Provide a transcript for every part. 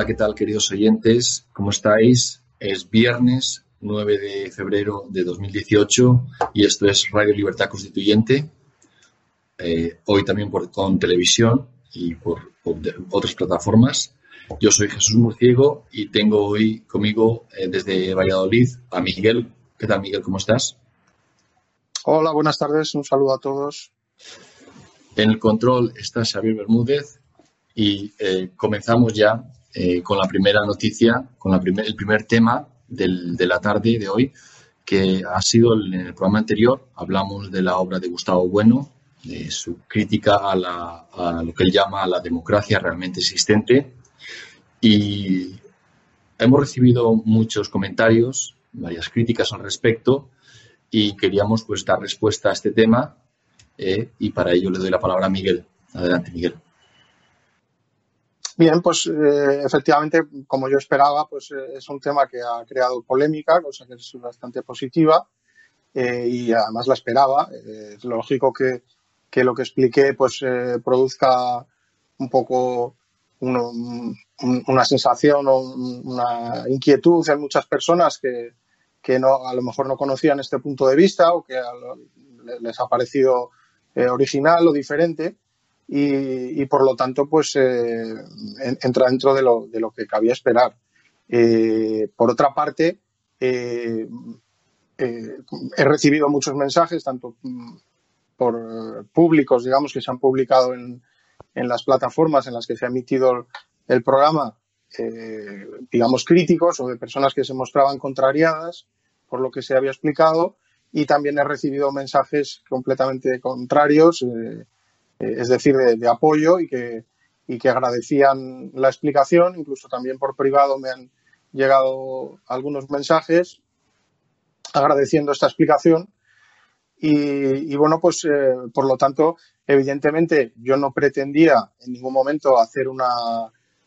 Hola, ¿qué tal, queridos oyentes? ¿Cómo estáis? Es viernes 9 de febrero de 2018 y esto es Radio Libertad Constituyente. Eh, hoy también por, con televisión y por, por otras plataformas. Yo soy Jesús Murciego y tengo hoy conmigo eh, desde Valladolid a Miguel. ¿Qué tal, Miguel? ¿Cómo estás? Hola, buenas tardes, un saludo a todos. En el control está Xavier Bermúdez y eh, comenzamos ya eh, con la primera noticia, con el primer tema de la tarde de hoy, que ha sido el- en el programa anterior. Hablamos de la obra de Gustavo Bueno, de su crítica a, la- lo que él llama la democracia realmente existente. Y hemos recibido muchos comentarios, varias críticas al respecto, y queríamos pues dar respuesta a este tema eh, y para ello le doy la palabra a Miguel. Adelante, Miguel. Bien, pues eh, efectivamente, como yo esperaba, pues eh, es un tema que ha creado polémica, cosa que es bastante positiva eh, y además la esperaba. Eh, es lógico que, que lo que expliqué pues produzca un poco un- una sensación o un- una inquietud en muchas personas que, que no, a lo mejor no conocían este punto de vista o que lo- les ha parecido original o diferente. Y, por lo tanto pues eh, en- entra dentro de lo, de lo que cabía esperar. Eh, por otra parte, eh, he recibido muchos mensajes, tanto mm, por públicos, digamos, que se han publicado en, en las plataformas en las que se ha emitido el programa, digamos, críticos o de personas que se mostraban contrariadas por lo que se había explicado y también he recibido mensajes completamente contrarios, es decir, de, apoyo y que, y que agradecían la explicación. Incluso también por privado me han llegado algunos mensajes agradeciendo esta explicación. Y, bueno, pues eh, por lo tanto, evidentemente yo no pretendía en ningún momento hacer una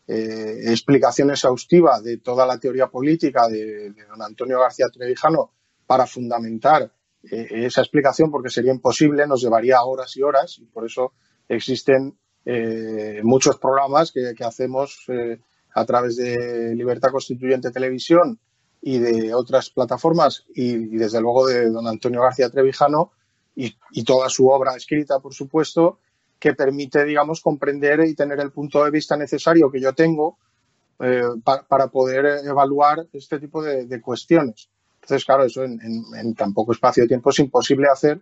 eh, explicación exhaustiva de toda la teoría política de, don Antonio García Trevijano para fundamentar eh, esa explicación porque sería imposible, nos llevaría horas y horas y por eso existen eh, muchos programas que, hacemos eh, a través de Libertad Constituyente Televisión y de otras plataformas y, desde luego de don Antonio García Trevijano y, toda su obra escrita, por supuesto, que permite, digamos, comprender y tener el punto de vista necesario que yo tengo eh, pa- para poder evaluar este tipo de, de cuestiones. Entonces, claro, eso en, en- en tan poco espacio de tiempo es imposible hacer.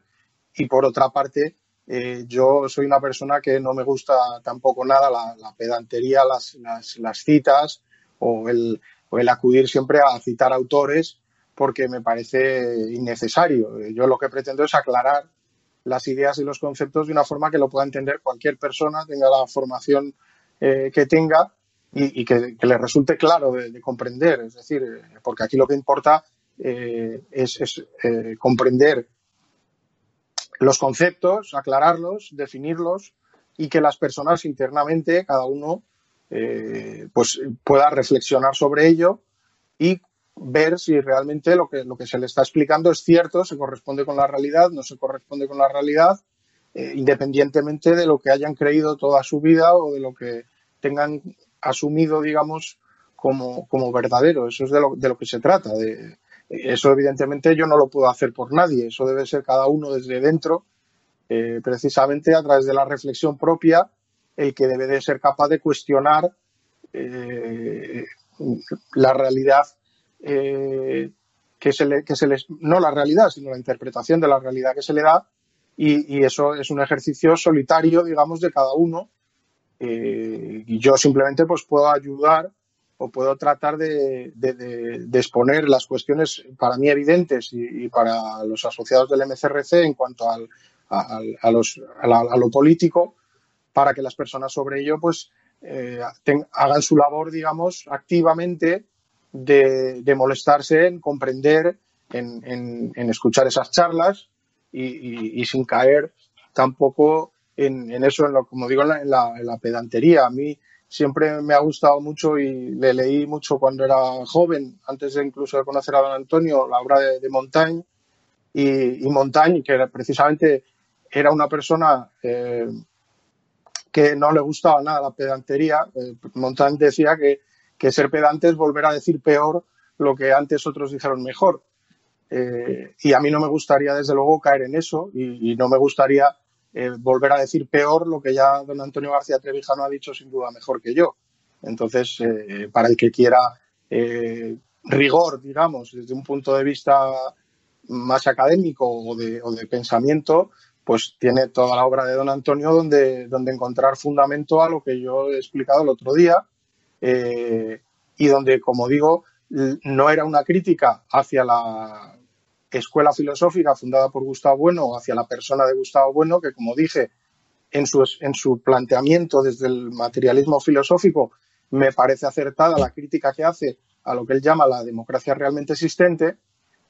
Y por otra parte, eh, yo soy una persona que no me gusta tampoco nada la, pedantería, las, las, citas o el, o el acudir siempre a citar autores porque me parece innecesario. Eh, Yo lo que pretendo es aclarar las ideas y los conceptos de una forma que lo pueda entender cualquier persona, tenga la formación eh, que tenga y, que, le resulte claro de, de comprender. Es decir, porque aquí lo que importa es, comprender los conceptos, aclararlos, definirlos y que las personas internamente, cada uno, eh, pues pueda reflexionar sobre ello y ver si realmente lo que, lo que se le está explicando es cierto, se corresponde con la realidad, no se corresponde con la realidad, eh, independientemente de lo que hayan creído toda su vida o de lo que tengan asumido, digamos, como, como verdadero. Eso es de lo, de lo que se trata. De, eso, evidentemente, yo no lo puedo hacer por nadie. Eso debe ser cada uno desde dentro, eh, precisamente a través de la reflexión propia, el que debe de ser capaz de cuestionar eh, la realidad eh, que se le, que se les, no la realidad, sino la interpretación de la realidad que se le da, y, y eso es un ejercicio solitario, digamos, de cada uno. Y yo simplemente pues puedo ayudar o puedo tratar de, exponer las cuestiones para mí evidentes y, para los asociados del MCRC en cuanto al, a, lo político para que las personas sobre ello pues eh, hagan su labor, digamos, activamente de, molestarse en comprender, en, escuchar esas charlas y, sin caer tampoco en, eso, en lo, como digo, en la, pedantería. A mí siempre me ha gustado mucho y le leí mucho cuando era joven, antes de incluso de conocer a don Antonio, la obra de, Montaigne. Y, Montaigne, que precisamente era una persona eh, que no le gustaba nada la pedantería. Eh, Montaigne decía que, ser pedante es volver a decir peor lo que antes otros dijeron mejor. Eh, y a mí no me gustaría, desde luego, caer en eso y, no me gustaría volver a decir peor lo que ya don Antonio García Trevijano ha dicho sin duda mejor que yo. Entonces, para el que quiera rigor, digamos, desde un punto de vista más académico o de, o de pensamiento, pues tiene toda la obra de don Antonio donde, donde encontrar fundamento a lo que yo he explicado el otro día eh, y donde, como digo, no era una crítica hacia la escuela filosófica fundada por Gustavo Bueno hacia la persona de Gustavo Bueno, que, como dije, en su, en su planteamiento desde el materialismo filosófico me parece acertada la crítica que hace a lo que él llama la democracia realmente existente,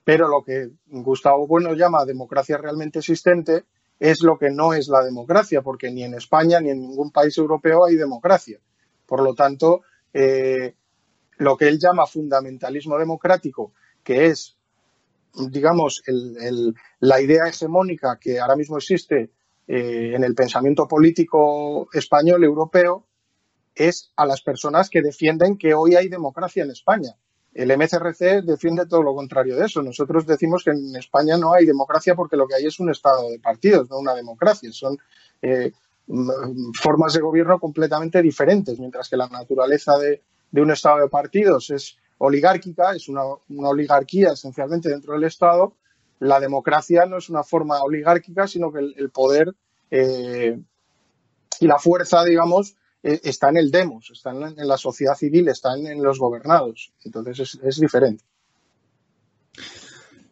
pero lo que Gustavo Bueno llama democracia realmente existente es lo que no es la democracia, porque ni en España ni en ningún país europeo hay democracia. Por lo tanto, eh, lo que él llama fundamentalismo democrático, que es, digamos, la idea hegemónica que ahora mismo existe eh, en el pensamiento político español, europeo, es a las personas que defienden que hoy hay democracia en España. El MCRC defiende todo lo contrario de eso. Nosotros decimos que en España no hay democracia porque lo que hay es un estado de partidos, no una democracia. Son eh, formas de gobierno completamente diferentes, mientras que la naturaleza de, un estado de partidos es oligárquica, es una, oligarquía esencialmente dentro del Estado. La democracia no es una forma oligárquica, sino que el, poder eh, y la fuerza, digamos, eh, está en el demos, está en la, sociedad civil, está en, los gobernados. Entonces es, diferente.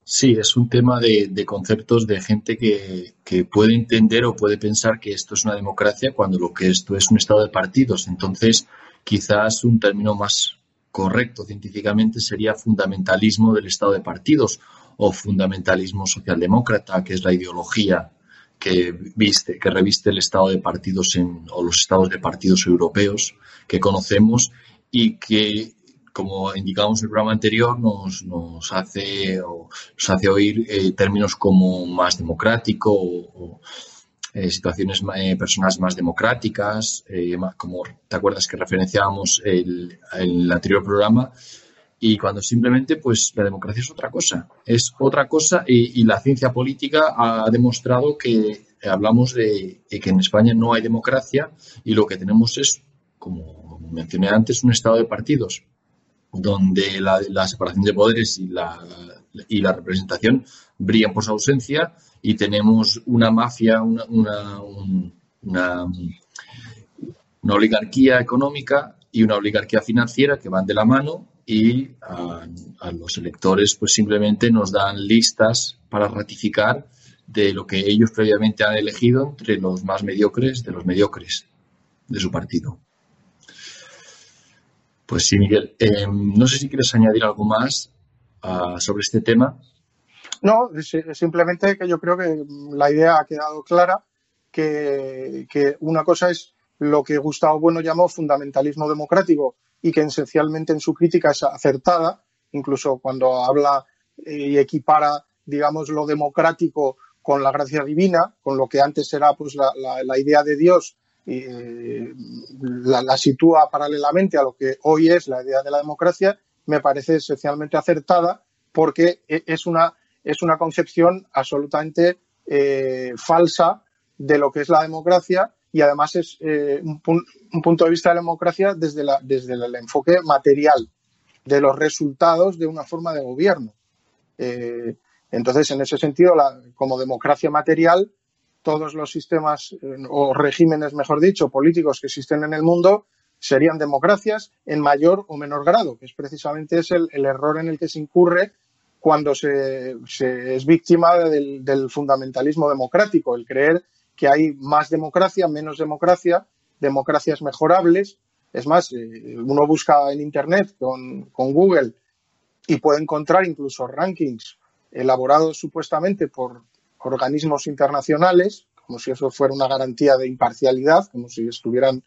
Sí, es un tema de, conceptos de gente que, puede entender o puede pensar que esto es una democracia cuando lo que esto es un estado de partidos. Entonces, quizás un término más correcto científicamente sería fundamentalismo del estado de partidos o fundamentalismo socialdemócrata, que es la ideología que viste, que reviste el estado de partidos en, o los estados de partidos europeos que conocemos y que, como indicamos en el programa anterior, nos, hace, nos hace oír eh, términos como más democrático o, eh, situaciones, eh, personas más democráticas, como te acuerdas que referenciábamos el, el anterior programa, y cuando simplemente pues la democracia es otra cosa, es otra cosa y, la ciencia política ha demostrado que hablamos de, que en España no hay democracia y lo que tenemos es, como mencioné antes, un estado de partidos donde la, separación de poderes y la, y la representación brillan por su ausencia y tenemos una mafia, una, una, una, oligarquía económica y una oligarquía financiera que van de la mano y a, los electores pues simplemente nos dan listas para ratificar de lo que ellos previamente han elegido entre los más mediocres de los mediocres de su partido. Pues sí, Miguel. Em, no sé si quieres añadir algo más ah, sobre este tema. No, simplemente que yo creo que la idea ha quedado clara, que, que una cosa es lo que Gustavo Bueno llamó fundamentalismo democrático, y que esencialmente en su crítica es acertada, incluso cuando habla y equipara, digamos, lo democrático con la gracia divina, con lo que antes era pues la, idea de Dios, eh, la, sitúa paralelamente a lo que hoy es la idea de la democracia, me parece esencialmente acertada porque e, es una, es una concepción absolutamente eh, falsa de lo que es la democracia y además es eh, un, punto de vista de la democracia desde, la, desde el enfoque material de los resultados de una forma de gobierno. Eh, entonces, en ese sentido, como democracia material, todos los sistemas o regímenes, mejor dicho, políticos que existen en el mundo serían democracias en mayor o menor grado, que es precisamente es el, error en el que se incurre cuando se, es víctima del, fundamentalismo democrático, el creer que hay más democracia, menos democracia, democracias mejorables. Es más, eh, uno busca en Internet con, con Google y puede encontrar incluso rankings elaborados supuestamente por organismos internacionales, como si eso fuera una garantía de imparcialidad, como si estuvieran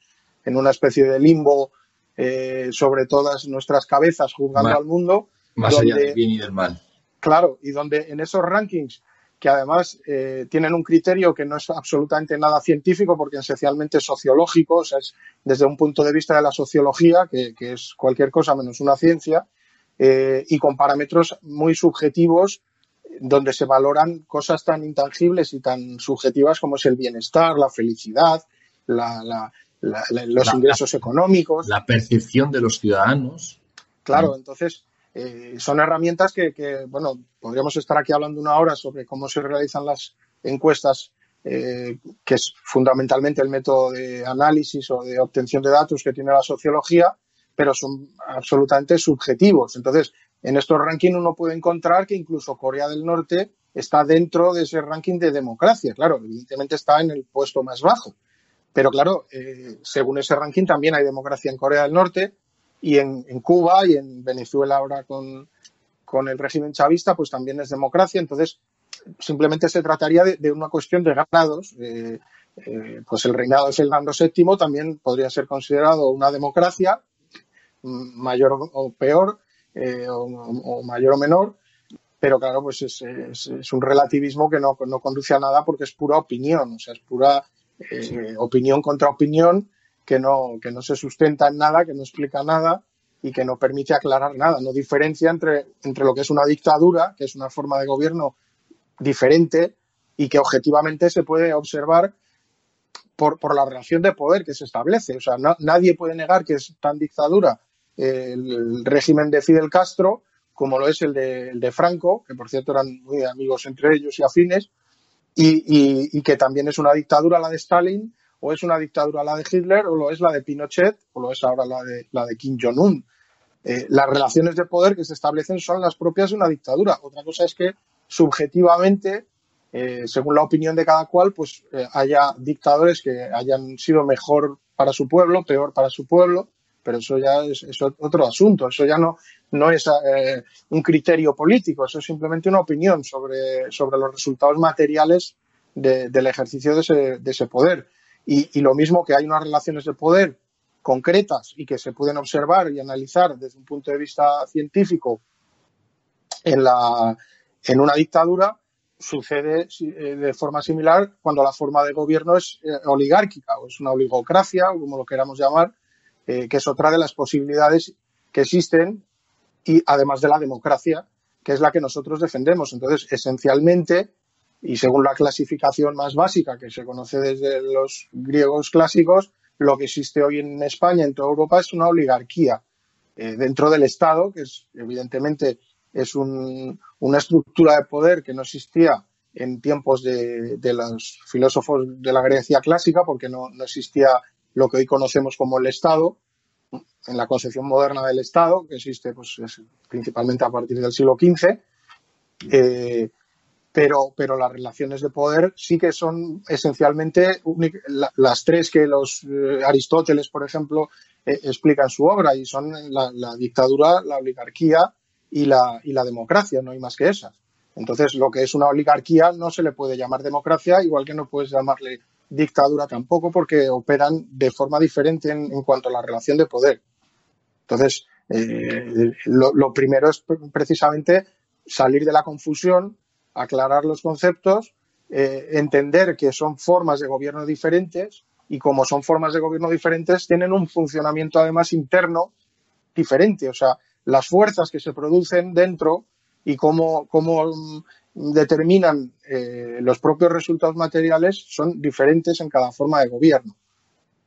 en una especie de limbo eh, sobre todas nuestras cabezas juzgando al mundo. Más allá del bien y del mal. Claro, y donde en esos rankings, que además eh, tienen un criterio que no es absolutamente nada científico, porque esencialmente es sociológico, o sea, es desde un punto de vista de la sociología, que, es cualquier cosa menos una ciencia, eh, y con parámetros muy subjetivos, donde se valoran cosas tan intangibles y tan subjetivas como es el bienestar, la felicidad, la, los ingresos económicos. La percepción de los ciudadanos. Claro, entonces eh, son herramientas que, bueno, podríamos estar aquí hablando una hora sobre cómo se realizan las encuestas, eh, que es fundamentalmente el método de análisis o de obtención de datos que tiene la sociología, pero son absolutamente subjetivos. Entonces, en estos rankings uno puede encontrar que incluso Corea del Norte está dentro de ese ranking de democracia. Claro, evidentemente está en el puesto más bajo. Pero claro, eh, según ese ranking también hay democracia en Corea del Norte y en, Cuba y en Venezuela ahora con, el régimen chavista, pues también es democracia. Entonces, simplemente se trataría de, una cuestión de grados. Eh, pues el reinado de Fernando VII también podría ser considerado una democracia, mayor o peor, eh, o, mayor o menor, pero claro, pues es, es, un relativismo que no, no, conduce a nada porque es pura opinión, o sea, es pura eh, opinión contra opinión que no, que no se sustenta en nada, que no explica nada y que no permite aclarar nada, no diferencia entre, entre lo que es una dictadura, que es una forma de gobierno diferente y que objetivamente se puede observar por, por la relación de poder que se establece. O sea, nadie puede negar que es tan dictadura el régimen de Fidel Castro como lo es el de, el de Franco, que por cierto eran muy amigos entre ellos y afines, y, que también es una dictadura la de Stalin, o es una dictadura la de Hitler, o lo es la de Pinochet, o lo es ahora la de, la de Kim Jong-un. Eh, las relaciones de poder que se establecen son las propias de una dictadura. Otra cosa es que subjetivamente, eh, según la opinión de cada cual, pues eh, haya dictadores que hayan sido mejor para su pueblo, peor para su pueblo, pero eso ya es, otro asunto, eso ya no, es un criterio político, eso es simplemente una opinión sobre, sobre los resultados materiales del ejercicio de ese, de ese poder. Y, lo mismo que hay unas relaciones de poder concretas y que se pueden observar y analizar desde un punto de vista científico en, la, en una dictadura, sucede eh, de forma similar cuando la forma de gobierno es eh, oligárquica o es una oligocracia, o como lo queramos llamar, eh, que es otra de las posibilidades que existen y además de la democracia, que es la que nosotros defendemos. Entonces, esencialmente, y según la clasificación más básica que se conoce desde los griegos clásicos, lo que existe hoy en España, en toda Europa, es una oligarquía eh, dentro del Estado, que es evidentemente es una estructura de poder que no existía en tiempos de, los filósofos de la Grecia clásica, porque no, no existía lo que hoy conocemos como el Estado, en la concepción moderna del Estado, que existe pues, principalmente a partir del siglo XV, pero, pero las relaciones de poder sí que son esencialmente las tres que los eh, Aristóteles, por ejemplo, eh, explican en su obra, y son la, la, dictadura, la oligarquía y la, y la democracia, no hay más que esas. Entonces, lo que es una oligarquía no se le puede llamar democracia, igual que no puedes llamarle dictadura tampoco, porque operan de forma diferente en, cuanto a la relación de poder. Entonces, eh, lo, primero es precisamente salir de la confusión, aclarar los conceptos, eh, entender que son formas de gobierno diferentes y como son formas de gobierno diferentes, tienen un funcionamiento además interno diferente. O sea, las fuerzas que se producen dentro y cómo, cómo determinan eh, los propios resultados materiales son diferentes en cada forma de gobierno.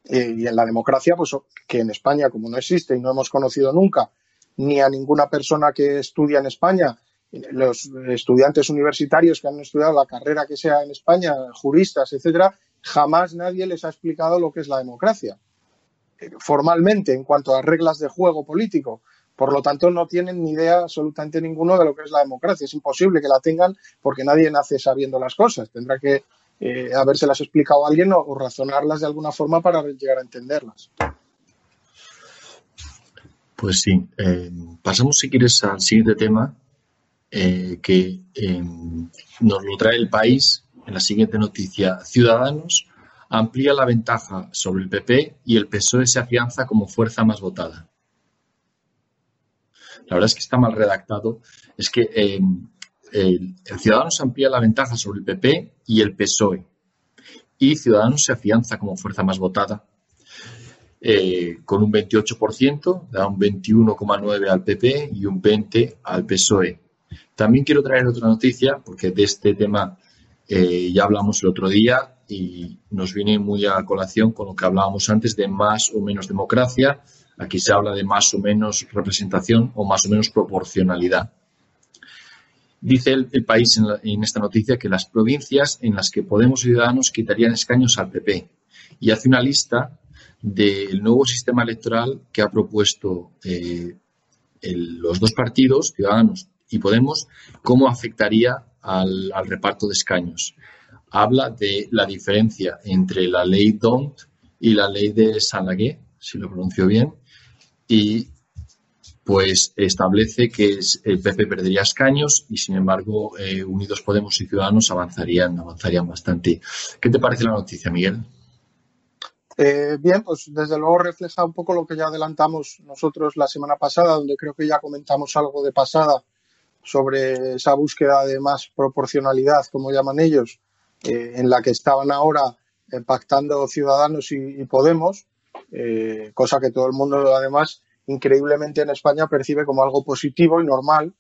Eh, y en la democracia, pues que en España, como no existe y no hemos conocido nunca ni a ninguna persona que estudia en España, los estudiantes universitarios que han estudiado la carrera que sea en España, juristas, etcétera, jamás nadie les ha explicado lo que es la democracia. formalmente en cuanto a reglas de juego político. Por lo tanto, no tienen ni idea absolutamente ninguno de lo que es la democracia. Es imposible que la tengan porque nadie nace sabiendo las cosas. Tendrá que eh, habérselas explicado a alguien o, razonarlas de alguna forma para llegar a entenderlas. Pues sí. Eh, pasamos, si quieres, al siguiente tema eh, que nos lo trae el país en la siguiente noticia. Ciudadanos amplía la ventaja sobre el PP y el PSOE se afianza como fuerza más votada. La verdad es que está mal redactado. Es que eh, el, Ciudadanos amplía la ventaja sobre el PP y el PSOE. Y Ciudadanos se afianza como fuerza más votada eh, con un 28%, da un 21,9% al PP y un 20% al PSOE. También quiero traer otra noticia, porque de este tema eh, ya hablamos el otro día y nos viene muy a colación con lo que hablábamos antes de más o menos democracia. Aquí se habla de más o menos representación o más o menos proporcionalidad. Dice el, país en, esta noticia que las provincias en las que Podemos Ciudadanos quitarían escaños al PP y hace una lista del nuevo sistema electoral que ha propuesto eh, los dos partidos, Ciudadanos y Podemos, cómo afectaría al, reparto de escaños. Habla de la diferencia entre la ley DONT y la ley de Salagué, si lo pronuncio bien, y pues establece que el PP perdería escaños y sin embargo eh, Unidos Podemos y Ciudadanos avanzarían, avanzarían bastante. ¿Qué te parece la noticia, Miguel? Eh, bien, pues desde luego refleja un poco lo que ya adelantamos nosotros la semana pasada, donde creo que ya comentamos algo de pasada sobre esa búsqueda de más proporcionalidad, como llaman ellos, eh, en la que estaban ahora eh, pactando Ciudadanos y, Podemos, eh, cosa que todo el mundo además increíblemente en España percibe como algo positivo y normal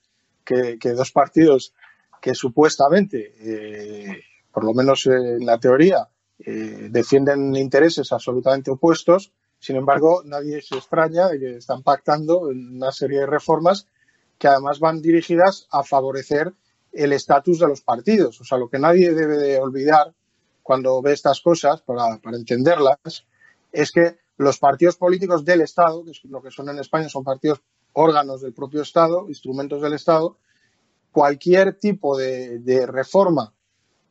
que, dos partidos que supuestamente, por lo menos en la teoría, defienden intereses absolutamente opuestos, sin embargo, nadie se extraña de que están pactando una serie de reformas que además van dirigidas a favorecer el estatus de los partidos. O sea, lo que nadie debe de olvidar cuando ve estas cosas, para, entenderlas, es que los partidos políticos del Estado, que es lo que son en España, son partidos órganos del propio Estado, instrumentos del Estado, cualquier tipo de, de reforma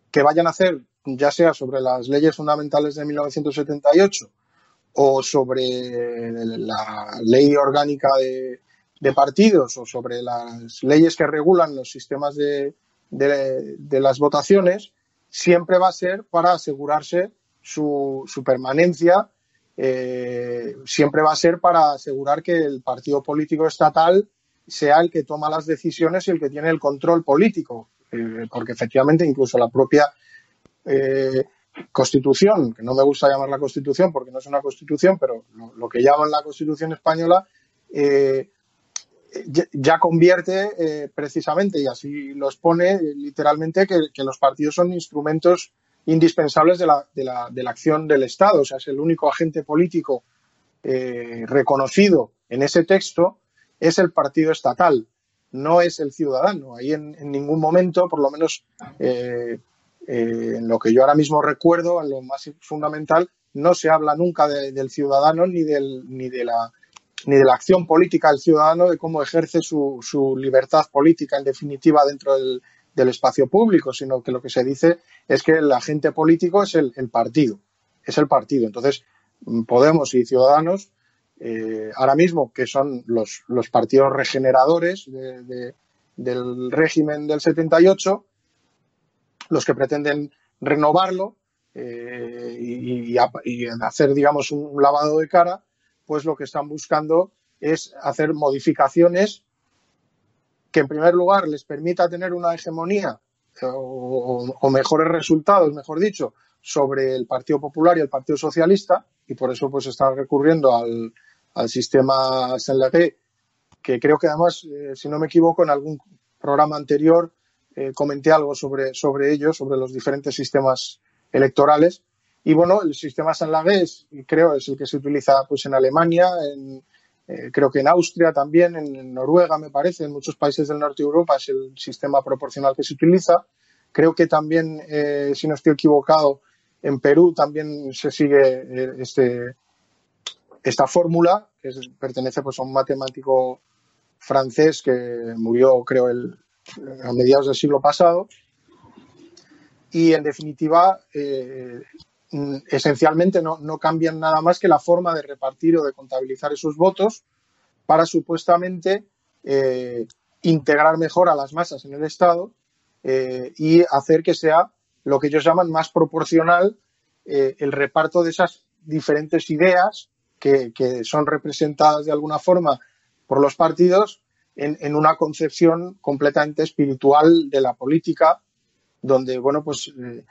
que vayan a hacer, ya sea sobre las leyes fundamentales de 1978 o sobre la ley orgánica de, de partidos o sobre las leyes que regulan los sistemas de, de, las votaciones, siempre va a ser para asegurarse su, su permanencia, eh, siempre va a ser para asegurar que el partido político estatal sea el que toma las decisiones y el que tiene el control político, eh, porque efectivamente incluso la propia eh, Constitución, que no me gusta llamar la Constitución porque no es una Constitución, pero lo, que llaman la Constitución española, ya convierte eh, precisamente, y así lo expone eh, literalmente, que, los partidos son instrumentos indispensables de la, de, la, de la, acción del Estado. O sea, es el único agente político eh, reconocido en ese texto, es el partido estatal, no es el ciudadano. Ahí en, ningún momento, por lo menos en lo que yo ahora mismo recuerdo, en lo más fundamental, no se habla nunca del ciudadano ni, del, ni de la ni de la acción política del ciudadano, de cómo ejerce su, su libertad política en definitiva dentro del, del, espacio público, sino que lo que se dice es que el agente político es el, partido, es el partido. Entonces, Podemos y Ciudadanos, eh, ahora mismo, que son los, los partidos regeneradores de, del régimen del 78, los que pretenden renovarlo eh, y, y hacer, digamos, un lavado de cara, pues lo que están buscando es hacer modificaciones que en primer lugar les permita tener una hegemonía o, mejores resultados, mejor dicho, sobre el Partido Popular y el Partido Socialista y por eso pues está recurriendo al, sistema Senlagué, que creo que además, eh, si no me equivoco, en algún programa anterior eh, comenté algo sobre, sobre ello, sobre los diferentes sistemas electorales y bueno, el sistema sanlagués creo es el que se utiliza pues en Alemania, eh, creo que en Austria también, en, Noruega me parece, en muchos países del norte de Europa es el sistema proporcional que se utiliza. Creo que también, eh, si no estoy equivocado, en Perú también se sigue eh, este, esta fórmula, que pertenece pues, a un matemático francés que murió, creo, el, a mediados del siglo pasado. Y en definitiva, esencialmente no, no, cambian nada más que la forma de repartir o de contabilizar esos votos para supuestamente eh, integrar mejor a las masas en el Estado eh, y hacer que sea lo que ellos llaman más proporcional el reparto de esas diferentes ideas que, que, son representadas de alguna forma por los partidos en, una concepción completamente espiritual de la política, donde, bueno, pues eh,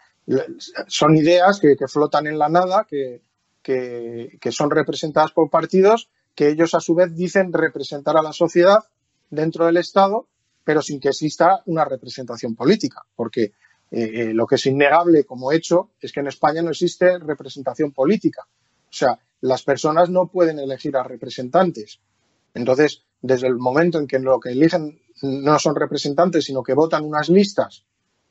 son ideas que, flotan en la nada, que, que, son representadas por partidos, que ellos a su vez dicen representar a la sociedad dentro del Estado, pero sin que exista una representación política, porque eh, eh, lo que es innegable como hecho es que en España no existe representación política. O sea, las personas no pueden elegir a representantes. Entonces, desde el momento en que lo que eligen no son representantes, sino que votan unas listas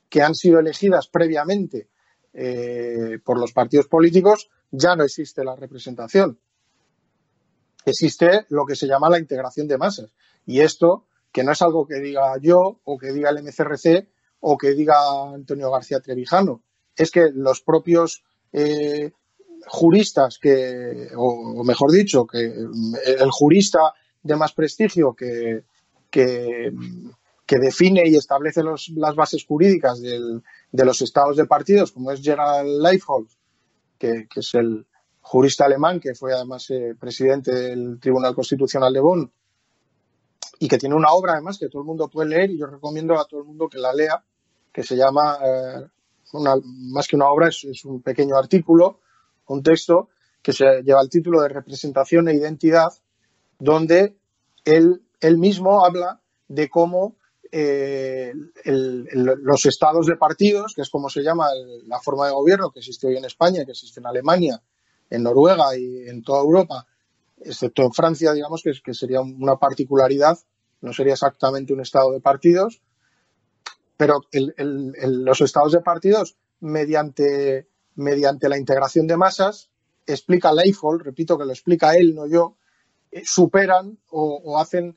que han sido elegidas previamente eh, por los partidos políticos, ya no existe la representación. Existe lo que se llama la integración de masas. Y esto, que no es algo que diga yo o que diga el MCRC o que diga Antonio García Trevijano, es que los propios eh, juristas que, o, mejor dicho, que el jurista de más prestigio que, define y establece las bases jurídicas de los estados de partidos, como es Gerald Leifhold, que, que es el jurista alemán que fue además eh, presidente del Tribunal Constitucional de Bonn y que tiene una obra además que todo el mundo puede leer y yo recomiendo a todo el mundo que la lea, que se llama, eh, más que una obra, es, un pequeño artículo, un texto que lleva el título de Representación e Identidad donde él, mismo habla de cómo eh, los estados de partidos, que es como se llama la forma de gobierno que existe hoy en España, que existe en Alemania, en Noruega y en toda Europa, excepto en Francia, digamos, que, que sería una particularidad, no sería exactamente un estado de partidos, pero los estados de partidos, mediante, mediante la integración de masas, explica Leifold, repito que lo explica él, no yo, eh, superan o, hacen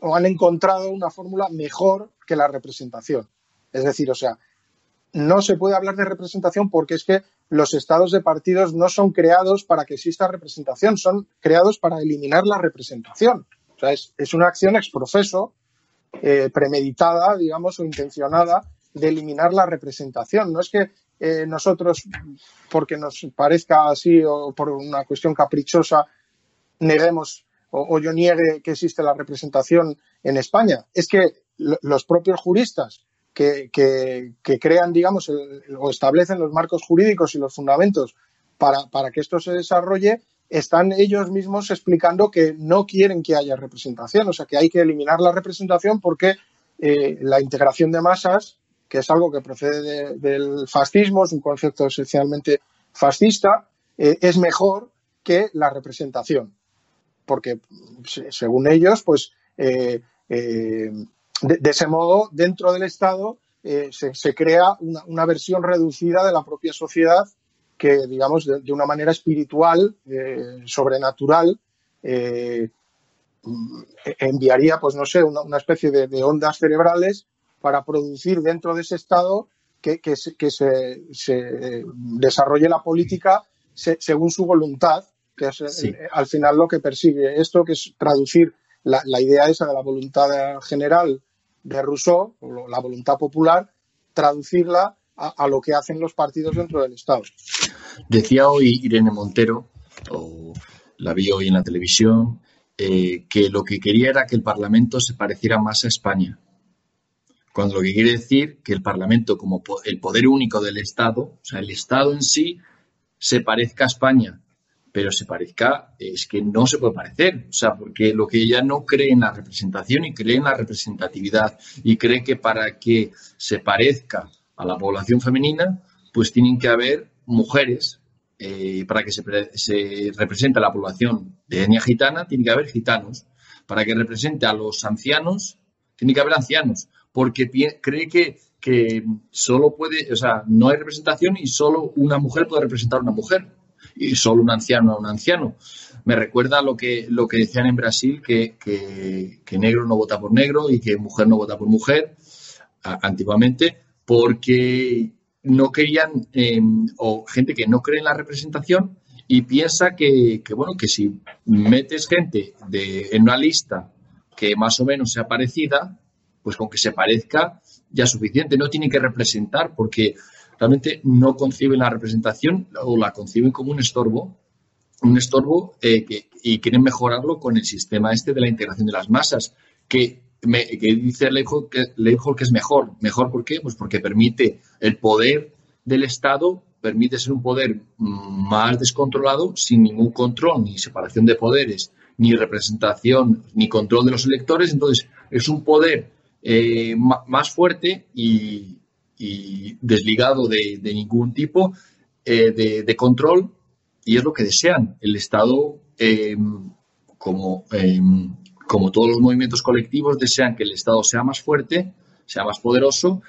o han encontrado una fórmula mejor que la representación. Es decir, o sea, no se puede hablar de representación porque es que los estados de partidos no son creados para que exista representación, son creados para eliminar la representación. O sea, es, una acción ex profeso, eh, premeditada, digamos, o intencionada de eliminar la representación. No es que eh, nosotros, porque nos parezca así o por una cuestión caprichosa, neguemos o, yo niegue que existe la representación en España. Es que los propios juristas que, crean, digamos, o establecen los marcos jurídicos y los fundamentos para, que esto se desarrolle, están ellos mismos explicando que no quieren que haya representación, o sea, que hay que eliminar la representación porque eh, la integración de masas, que es algo que procede del fascismo, es un concepto esencialmente fascista, eh, es mejor que la representación porque según ellos, pues eh, eh, de, ese modo, dentro del Estado eh, se, crea una, versión reducida de la propia sociedad que, digamos, de, una manera espiritual, sobrenatural, enviaría, pues no sé, una, especie de, ondas cerebrales para producir dentro de ese Estado que, se, desarrolle la política según su voluntad que es eh, al final lo que persigue esto, que es traducir la, idea esa de la voluntad general de Rousseau, o la voluntad popular, traducirla a, lo que hacen los partidos dentro del Estado. Decía hoy Irene Montero, o la vi hoy en la televisión, eh, que lo que quería era que el Parlamento se pareciera más a España. Cuando lo que quiere decir que el Parlamento, como el poder único del Estado, o sea, el Estado en sí, se parezca a España pero se parezca, es que no se puede parecer, o sea, porque lo que ella no cree en la representación y cree en la representatividad y cree que para que se parezca a la población femenina, pues tienen que haber mujeres, eh, para que se, se represente a la población de etnia gitana, tiene que haber gitanos, para que represente a los ancianos, tiene que haber ancianos, porque cree que, que solo puede, o sea, no hay representación y solo una mujer puede representar a una mujer y solo un anciano a un anciano. Me recuerda lo que, lo que decían en Brasil, que, que, negro no vota por negro y que mujer no vota por mujer, antiguamente, porque no querían, em, o gente que no cree en la representación y piensa que, bueno, que si metes gente de, en una lista que más o menos sea parecida, pues con que se parezca ya es suficiente. No tiene que representar porque realmente no conciben la representación o la conciben como un estorbo, un estorbo eh, y quieren mejorarlo con el sistema este de la integración de las masas, que, que dice Leichhold que, que es mejor. ¿Mejor por qué? Pues porque permite el poder del Estado, permite ser un poder más descontrolado, sin ningún control, ni separación de poderes, ni representación, ni control de los electores. Entonces, es un poder eh, más fuerte y, desligado de, ningún tipo eh, de, control y es lo que desean. El Estado, em, como, em, como todos los movimientos colectivos, desean que el Estado sea más fuerte, sea más poderoso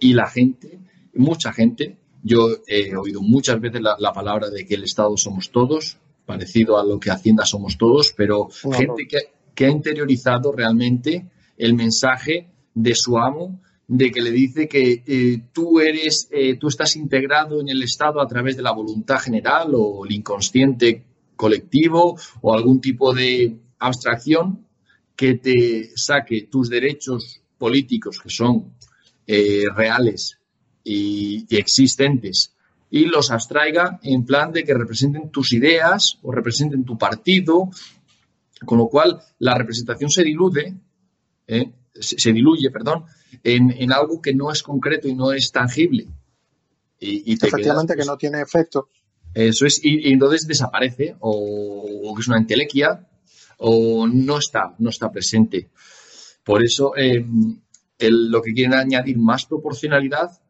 y la gente, mucha gente, yo he oído muchas veces la, palabra de que el Estado somos todos, parecido a lo que Hacienda somos todos, pero gente que, que ha interiorizado realmente el mensaje de su amo, de que le dice que eh, tú eres, eh, tú estás integrado en el Estado a través de la voluntad general o el inconsciente colectivo o algún tipo de abstracción que te saque tus derechos políticos que son eh, reales y, existentes y los abstraiga en plan de que representen tus ideas o representen tu partido, con lo cual la representación se diluye ¿eh? se, diluye, perdón, en, algo que no es concreto y no es tangible. Y, Efectivamente, que no tiene efecto. Eso es, y, entonces desaparece, o, es una entelequia, o no está, no está presente. Por eso, em, lo que quieren añadir más proporcionalidad,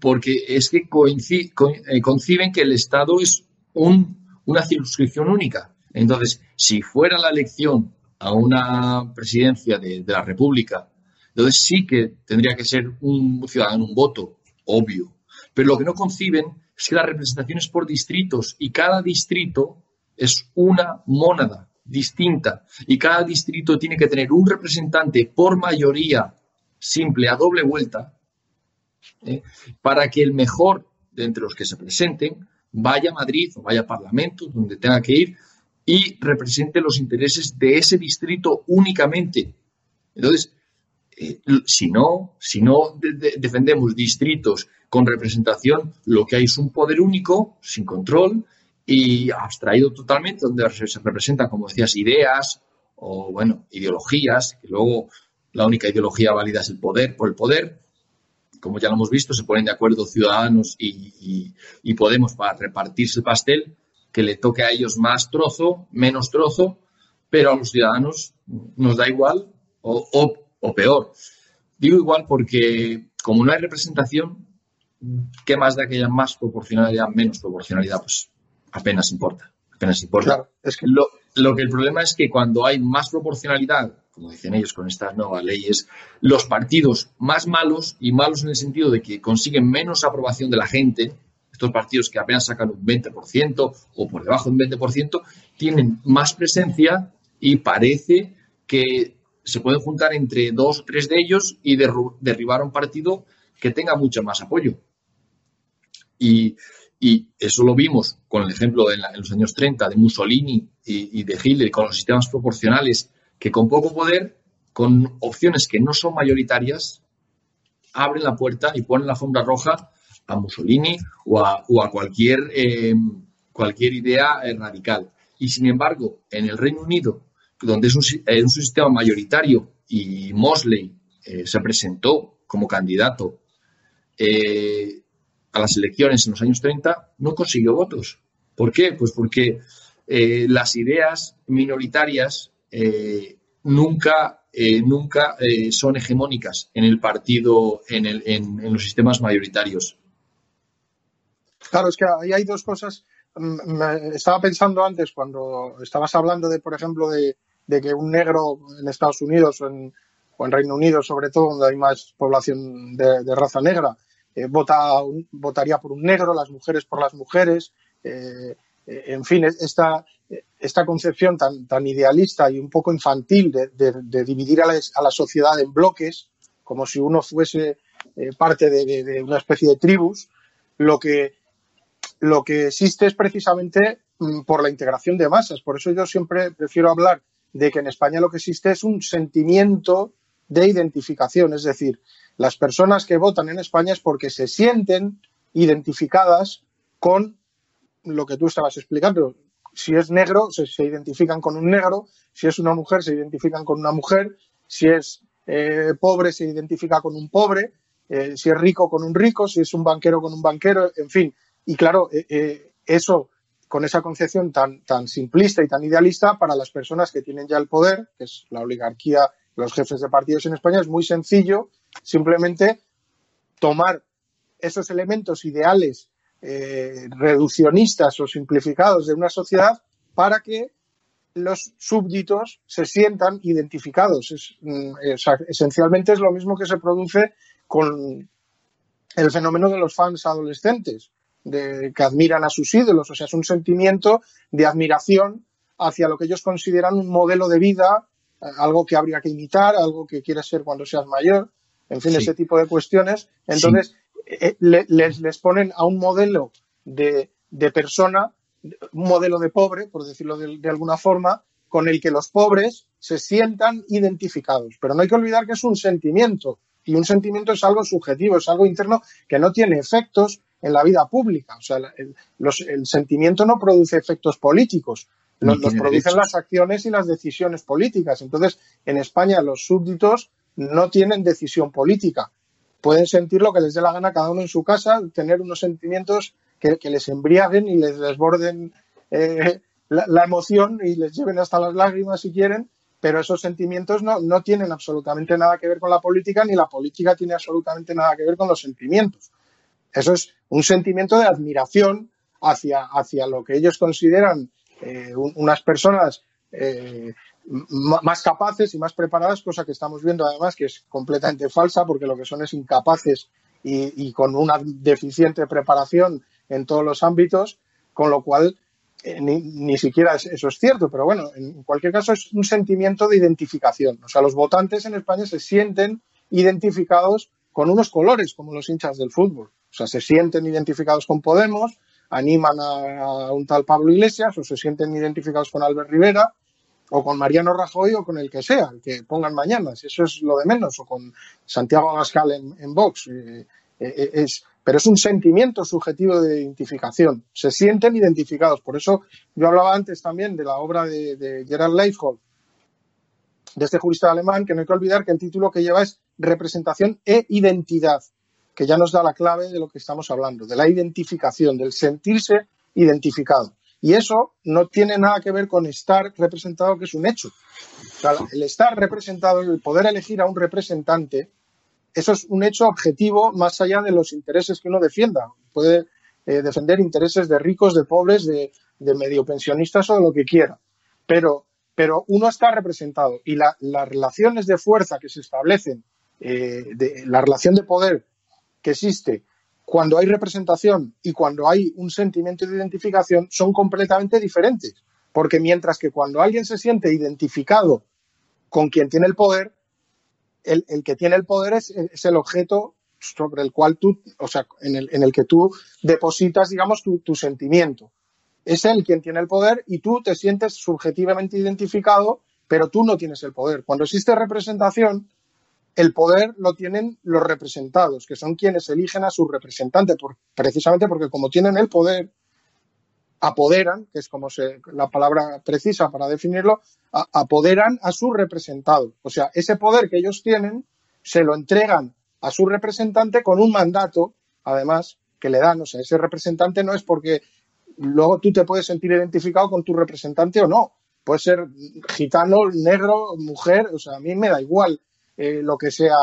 porque es que eh, conciben que el Estado es una circunscripción única. Entonces, si fuera la elección a una presidencia de, la República, entonces sí que tendría que ser un ciudadano, un voto, obvio. Pero lo que no conciben es que la representación es por distritos y cada distrito es una mónada distinta y cada distrito tiene que tener un representante por mayoría simple a doble vuelta ¿eh? para que el mejor de entre los que se presenten vaya a Madrid o vaya a Parlamento, donde tenga que ir, y represente los intereses de ese distrito únicamente. Entonces, eh, si no, si no defendemos distritos con representación, lo que hay es un poder único, sin control y abstraído totalmente, donde se representan, como decías, ideas o, bueno, ideologías, que luego la única ideología válida es el poder por el poder. Como ya lo hemos visto, se ponen de acuerdo ciudadanos y, y Podemos para repartirse el pastel que le toque a ellos más trozo, menos trozo, pero a los ciudadanos nos da igual o, peor. Digo igual porque como no hay representación, ¿qué más da que haya más proporcionalidad, menos proporcionalidad? Pues apenas importa. Apenas importa. es que... lo, lo que el problema es que cuando hay más proporcionalidad, como dicen ellos con estas nuevas leyes, los partidos más malos, y malos en el sentido de que consiguen menos aprobación de la gente, estos partidos que apenas sacan un 20% o por debajo de un 20%, tienen más presencia y parece que se pueden juntar entre dos o tres de ellos y derribar un partido que tenga mucho más apoyo. Y, eso lo vimos con el ejemplo en, los años 30 de Mussolini y, de Hitler, con los sistemas proporcionales, que con poco poder, con opciones que no son mayoritarias, abren la puerta y ponen la alfombra roja a Mussolini o a, cualquier, eh, cualquier idea eh, radical. Y sin embargo, en el Reino Unido, donde es un, sistema mayoritario y Mosley eh, se presentó como candidato a las elecciones en los años 30, no consiguió votos. ¿Por qué? Pues porque las ideas minoritarias nunca nunca son hegemónicas en el partido, en, el, en, los sistemas mayoritarios. Claro, es que ahí hay dos cosas. Mm, estaba pensando antes, cuando estabas hablando de, por ejemplo, de, que un negro en Estados Unidos o en, Reino Unido, sobre todo, donde hay más población de, raza negra, eh, vota, votaría por un negro, las mujeres por las mujeres. Eh, eh, en fin, esta, esta concepción tan, tan idealista y un poco infantil de, dividir a la, sociedad en bloques, como si uno fuese parte de, una especie de tribus, lo que, lo que existe es precisamente mm, por la integración de masas. Por eso yo siempre prefiero hablar de que en España lo que existe es un sentimiento de identificación, es decir, las personas que votan en España es porque se sienten identificadas con lo que tú estabas explicando. Si es negro, se, identifican con un negro, si es una mujer, se identifican con una mujer, si es eh, pobre, se identifica con un pobre, eh, si es rico, con un rico, si es un banquero, con un banquero, en fin. Y claro, eh, eso con esa concepción tan, tan simplista y tan idealista para las personas que tienen ya el poder, que es la oligarquía, los jefes de partidos en España, es muy sencillo simplemente tomar esos elementos ideales eh, reduccionistas o simplificados de una sociedad para que los súbditos se sientan identificados. Mm, esencialmente es lo mismo que se produce con el fenómeno de los fans adolescentes de, que admiran a sus ídolos. O sea, es un sentimiento de admiración hacia lo que ellos consideran un modelo de vida, eh, algo que habría que imitar, algo que quieres ser cuando seas mayor, en fin, ese tipo de cuestiones. Entonces, eh, les, les ponen a un modelo de, de, persona, un modelo de pobre, por decirlo de, de alguna forma, con el que los pobres se sientan identificados. Pero no hay que olvidar que es un sentimiento y un sentimiento es algo subjetivo, es algo interno que no tiene efectos en la vida pública. O sea, el, sentimiento no produce efectos políticos, los, producen las acciones y las decisiones políticas. Entonces, en España los súbditos no tienen decisión política. Pueden sentir lo que les dé la gana cada uno en su casa, tener unos sentimientos que, les embriaguen y les desborden eh, la, emoción y les lleven hasta las lágrimas si quieren, pero esos sentimientos no, no tienen absolutamente nada que ver con la política, ni la política tiene absolutamente nada que ver con los sentimientos. Eso es un sentimiento de admiración hacia, hacia lo que ellos consideran eh, unas personas eh, más capaces y más preparadas, cosa que estamos viendo además que es completamente falsa porque lo que son es incapaces y, con una deficiente preparación en todos los ámbitos, con lo cual eh, ni, ni, siquiera eso es cierto, pero bueno, en cualquier caso es un sentimiento de identificación. O sea, los votantes en España se sienten identificados con unos colores como los hinchas del fútbol. O sea, se sienten identificados con Podemos, animan a, un tal Pablo Iglesias o se sienten identificados con Albert Rivera o con Mariano Rajoy o con el que sea, el que pongan mañana, si eso es lo de menos, o con Santiago Abascal en, Vox. Eh, eh, eh, es, pero es un sentimiento subjetivo de identificación. Se sienten identificados. Por eso yo hablaba antes también de la obra de, de Gerald Leifhold, de este jurista alemán, que no hay que olvidar que el título que lleva es representación e identidad, que ya nos da la clave de lo que estamos hablando, de la identificación, del sentirse identificado. Y eso no tiene nada que ver con estar representado, que es un hecho. el estar representado, el poder elegir a un representante, eso es un hecho objetivo más allá de los intereses que uno defienda. Puede eh, defender intereses de ricos, de pobres, de, de medio pensionistas o de lo que quiera. Pero, pero uno está representado y las relaciones de fuerza que se establecen eh, la relación de poder que existe cuando hay representación y cuando hay un sentimiento de identificación son completamente diferentes. Porque mientras que cuando alguien se siente identificado con quien tiene el poder, el, que tiene el poder es, el objeto sobre el cual tú, o sea, en el, en el que tú depositas, digamos, tu, tu, sentimiento. Es él quien tiene el poder y tú te sientes subjetivamente identificado, pero tú no tienes el poder. Cuando existe representación, el poder lo tienen los representados, que son quienes eligen a su representante, precisamente porque como tienen el poder, apoderan, que es como se, la palabra precisa para definirlo, apoderan a su representado. O sea, ese poder que ellos tienen se lo entregan a su representante con un mandato, además, que le dan. O sea, ese representante no es porque luego tú te puedes sentir identificado con tu representante o no. Puede ser gitano, negro, mujer, o sea, a mí me da igual eh, lo que sea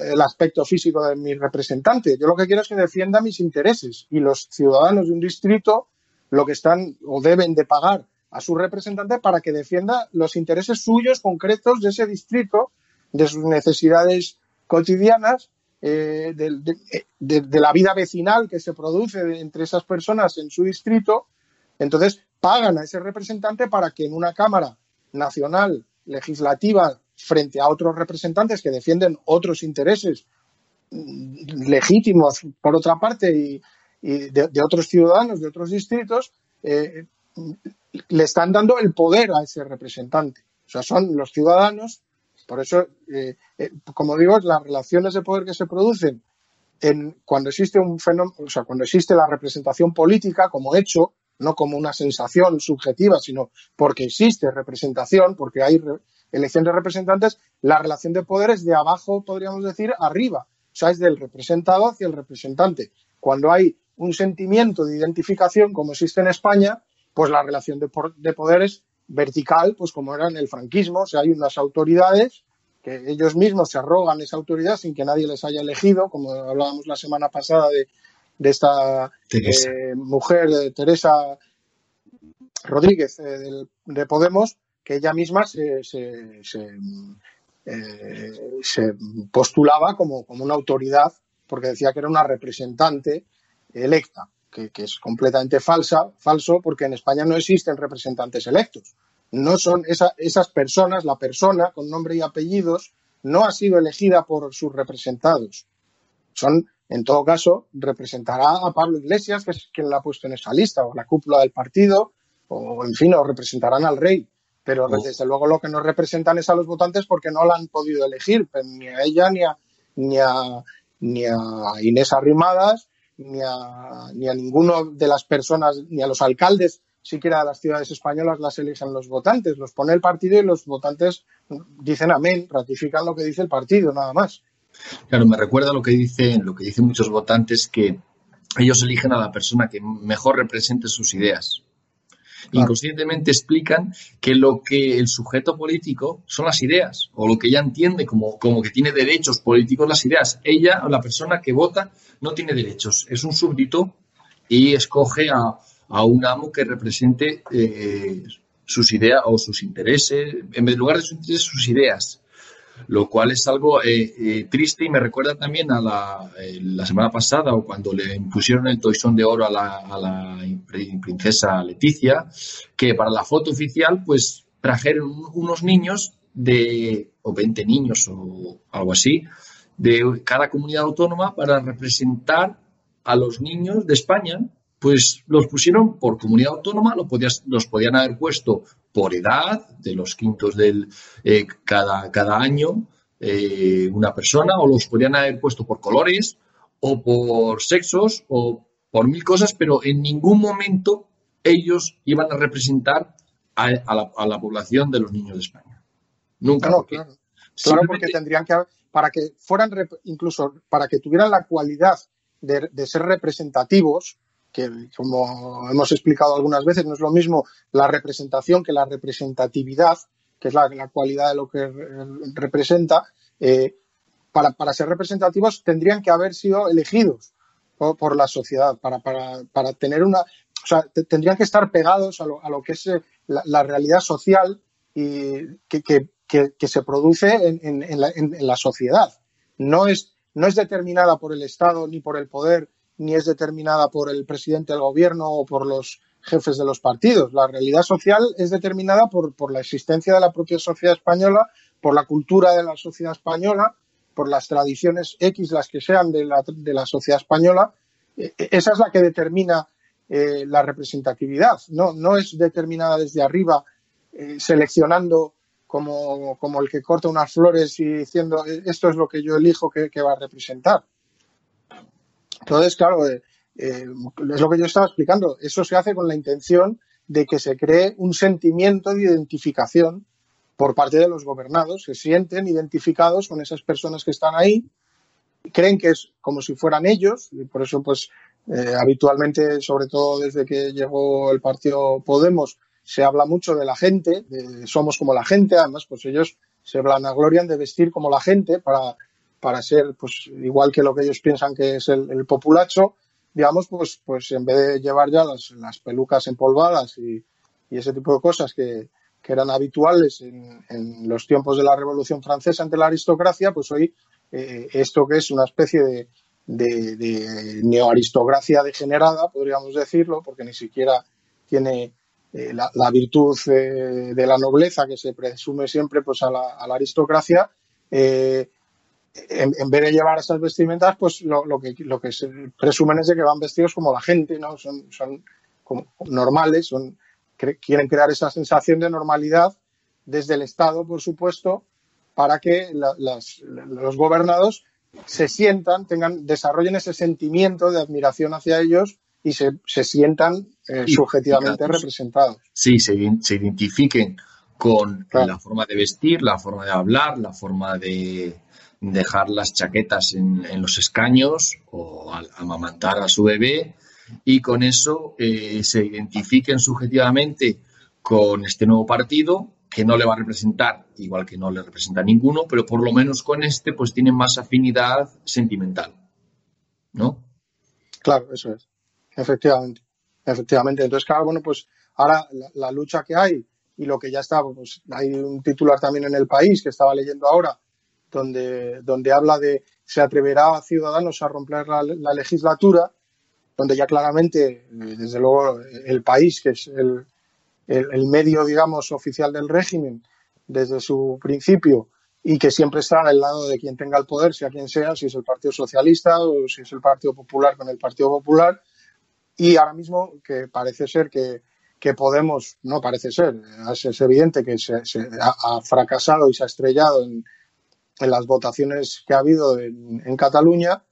el aspecto físico de mi representante. Yo lo que quiero es que defienda mis intereses y los ciudadanos de un distrito lo que están o deben de pagar a su representante para que defienda los intereses suyos concretos de ese distrito, de sus necesidades cotidianas, eh, de, la vida vecinal que se produce entre esas personas en su distrito Entonces, pagan a ese representante para que en una Cámara Nacional Legislativa, frente a otros representantes que defienden otros intereses legítimos, por otra parte, y, de, otros ciudadanos, de otros distritos, eh, le están dando el poder a ese representante. O sea, son los ciudadanos. Por eso, eh, eh, como digo, las relaciones de poder que se producen en, cuando existe un fenómeno, o sea, cuando existe la representación política como hecho, no como una sensación subjetiva, sino porque existe representación, porque hay elección de representantes, la relación de poder es de abajo, podríamos decir, arriba. O sea, es del representado hacia el representante. Cuando hay un sentimiento de identificación, como existe en España, pues la relación de, de poder es vertical, pues como era en el franquismo. O sea, hay unas autoridades que ellos mismos se arrogan esa autoridad sin que nadie les haya elegido, como hablábamos la semana pasada de, esta eh, mujer, Teresa Rodríguez, eh, de Podemos, que ella misma se, eh, postulaba como, una autoridad porque decía que era una representante electa, que, es completamente falsa, falso, porque en España no existen representantes electos. No son esas personas, la persona con nombre y apellidos, no ha sido elegida por sus representados. Son, en todo caso, representará a Pablo Iglesias, que es quien la ha puesto en esa lista, o la cúpula del partido, o en fin, o representarán al rey. Pero desde luego lo que nos representan es a los votantes porque no la han podido elegir, ni a ella, ni a, ni a, ni a Inés Arrimadas, ni a, ni a ninguno de las personas, ni a los alcaldes siquiera de las ciudades españolas las eligen los votantes, los pone el partido y los votantes dicen amén, ratifican lo que dice el partido, nada más. Claro, me recuerda lo que dicen, lo que dicen muchos votantes que ellos eligen a la persona que mejor represente sus ideas inconscientemente explican que lo que el sujeto político son las ideas, o lo que ella entiende como, como que tiene derechos políticos las ideas. Ella, la persona que vota, no tiene derechos, es un súbdito y escoge a, un amo que represente eh, sus ideas o sus intereses, en lugar de sus intereses, sus ideas lo cual es algo eh, eh, triste y me recuerda también a la, eh, la, semana pasada o cuando le impusieron el toisón de oro a la, a la, princesa Leticia, que para la foto oficial pues trajeron unos niños de, o 20 niños o algo así, de cada comunidad autónoma para representar a los niños de España pues los pusieron por comunidad autónoma, lo los podían haber puesto por edad, de los quintos del eh, cada, cada año eh, una persona, o los podían haber puesto por colores, o por sexos, o por mil cosas, pero en ningún momento ellos iban a representar a, la, población de los niños de España. Nunca. No, claro. Claro, porque tendrían que, para que fueran, incluso para que tuvieran la cualidad de ser representativos, que como hemos explicado algunas veces, no es lo mismo la representación que la representatividad, que es la, cualidad de lo que representa. Eh, para, para, ser representativos tendrían que haber sido elegidos por, la sociedad, para, para, para, tener una... O sea, tendrían que estar pegados a lo, a lo que es eh, la, realidad social y que, que, que, se produce en, en, en, la, en, la, sociedad. No es, no es determinada por el Estado ni por el poder ni es determinada por el presidente del gobierno o por los jefes de los partidos. La realidad social es determinada por, por la existencia de la propia sociedad española, por la cultura de la sociedad española, por las tradiciones X, las que sean de la, de la sociedad española. E, e, esa es la que determina eh, la representatividad. No, no es determinada desde arriba, eh, seleccionando como, como, el que corta unas flores y diciendo e, esto es lo que yo elijo que va a representar. Entonces, claro, eh, eh, es lo que yo estaba explicando. Eso se hace con la intención de que se cree un sentimiento de identificación por parte de los gobernados. Se sienten identificados con esas personas que están ahí, creen que es como si fueran ellos, y por eso, pues, eh, habitualmente, sobre todo desde que llegó el partido Podemos, se habla mucho de la gente, de somos como la gente, además, pues ellos se vanaglorian de vestir como la gente para para ser pues igual que lo que ellos piensan que es el, populacho, digamos, pues, pues en vez de llevar ya las, pelucas empolvadas y, y, ese tipo de cosas que, eran habituales en, los tiempos de la Revolución Francesa ante la aristocracia, pues hoy eh, esto que es una especie de, neoaristocracia degenerada, podríamos decirlo, porque ni siquiera tiene eh, la, virtud de la nobleza que se presume siempre pues a la, aristocracia, en, vez de llevar esas vestimentas, pues lo, que, lo que se presumen es de que van vestidos como la gente, ¿no? Son, son como normales, son, quieren crear esa sensación de normalidad desde el Estado, por supuesto, para que los gobernados se sientan, tengan, desarrollen ese sentimiento de admiración hacia ellos y se, sientan eh, subjetivamente representados. Sí, se, identifiquen con la forma de vestir, la forma de hablar, la forma de dejar las chaquetas en, los escaños o amamantar a su bebé y con eso eh, se identifiquen subjetivamente con este nuevo partido que no le va a representar, igual que no le representa a ninguno, pero por lo menos con este pues tiene más afinidad sentimental, ¿no? Claro, eso es, efectivamente, efectivamente. Entonces, claro, bueno, pues ahora la, lucha que hay y lo que ya está, pues hay un titular también en el país que estaba leyendo ahora, donde, donde habla de se atreverá a Ciudadanos a romper la, la legislatura, donde ya claramente, eh, desde luego, el país, que es el, el, medio, digamos, oficial del régimen desde su principio y que siempre está al lado de quien tenga el poder, sea quien sea, si es el Partido Socialista o si es el Partido Popular con el Partido Popular. Y ahora mismo que parece ser que, Podemos, no parece ser, es, evidente que se, ha, fracasado y se ha estrellado en, las votaciones que ha habido en, Cataluña,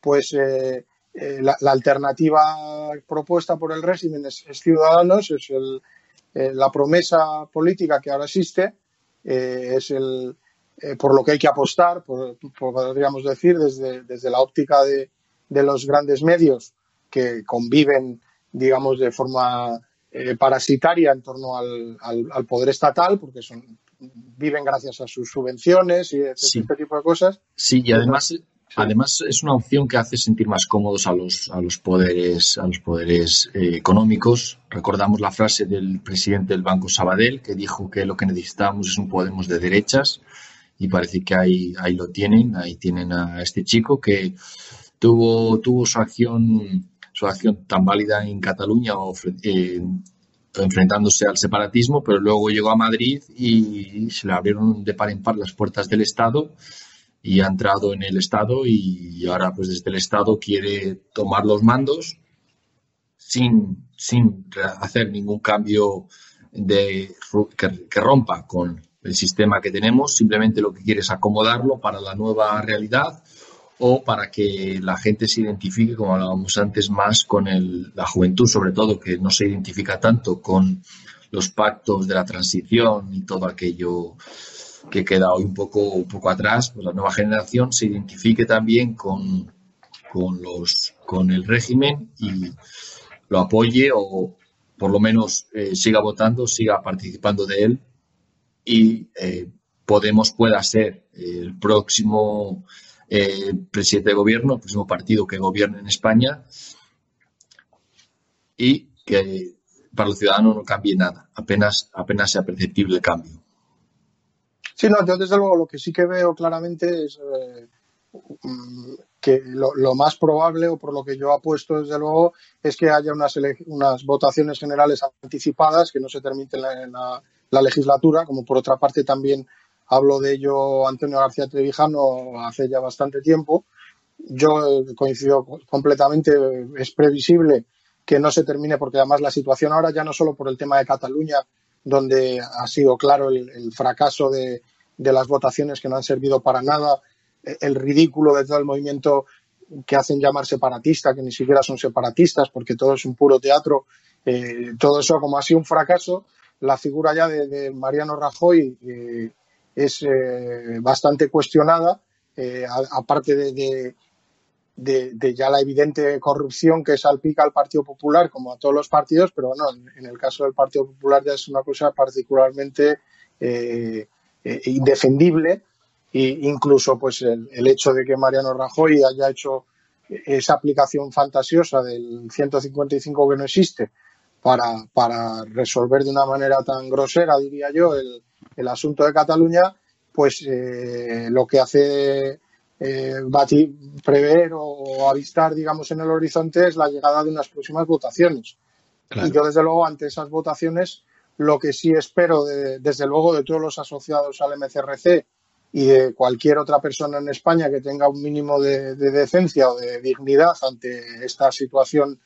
pues eh, eh, la, alternativa propuesta por el régimen es Ciudadanos, es el, eh, la promesa política que ahora existe es el, por lo que hay que apostar, podríamos decir, desde, desde la óptica de, los grandes medios que conviven, digamos, de forma parasitaria en torno al, al, poder estatal, porque son viven gracias a sus subvenciones y este, tipo de cosas. Sí, y además Además, es una opción que hace sentir más cómodos a los, a los poderes, a los poderes eh, económicos. Recordamos la frase del presidente del Banco Sabadell, que dijo que lo que necesitamos es un Podemos de derechas, y parece que ahí, ahí lo tienen, ahí tienen a este chico que tuvo, tuvo su acción, su acción tan válida en Cataluña eh, enfrentándose al separatismo, pero luego llegó a Madrid y se le abrieron de par en par las puertas del Estado y ha entrado en el Estado y ahora pues desde el Estado quiere tomar los mandos sin, sin hacer ningún cambio de, que, rompa con el sistema que tenemos, simplemente lo que quiere es acomodarlo para la nueva realidad o para que la gente se identifique, como hablábamos antes, más con el, la juventud, sobre todo, que no se identifica tanto con los pactos de la transición y todo aquello que queda hoy un poco, un poco atrás, pues la nueva generación se identifique también con, con, los, con el régimen y lo apoye o por lo menos eh, siga votando, siga participando de él y eh, Podemos pueda ser el próximo eh, presidente de gobierno, el próximo partido que gobierne en España y que para los ciudadanos no cambie nada, apenas, apenas sea perceptible el cambio. Sí, no, yo desde luego lo que sí que veo claramente es eh, mm, que lo, más probable, o por lo que yo apuesto desde luego, es que haya unas, unas votaciones generales anticipadas que no se terminen en la, legislatura, como por otra parte también hablo de ello Antonio García Trevijano hace ya bastante tiempo. Yo coincido completamente, es previsible que no se termine porque además la situación ahora ya no solo por el tema de Cataluña, donde ha sido claro el, fracaso de, las votaciones que no han servido para nada, el ridículo de todo el movimiento que hacen llamar separatista, que ni siquiera son separatistas, porque todo es un puro teatro. Eh, todo eso, como ha sido un fracaso, la figura ya de, Mariano Rajoy eh, es eh, bastante cuestionada, aparte de, ya la evidente corrupción que salpica al Partido Popular, como a todos los partidos, pero bueno, en, el caso del Partido Popular ya es una cosa particularmente eh, eh, indefendible e incluso pues el, hecho de que Mariano Rajoy haya hecho esa aplicación fantasiosa del 155 que no existe para, para resolver de una manera tan grosera, diría yo, el, el asunto de Cataluña, pues eh, lo que hace eh, prever o avistar, digamos, en el horizonte es la llegada de unas próximas votaciones. Y yo, desde luego, ante esas votaciones, lo que sí espero, desde luego, de todos los asociados al MCRC y de cualquier otra persona en España que tenga un mínimo de, decencia o de dignidad ante esta situación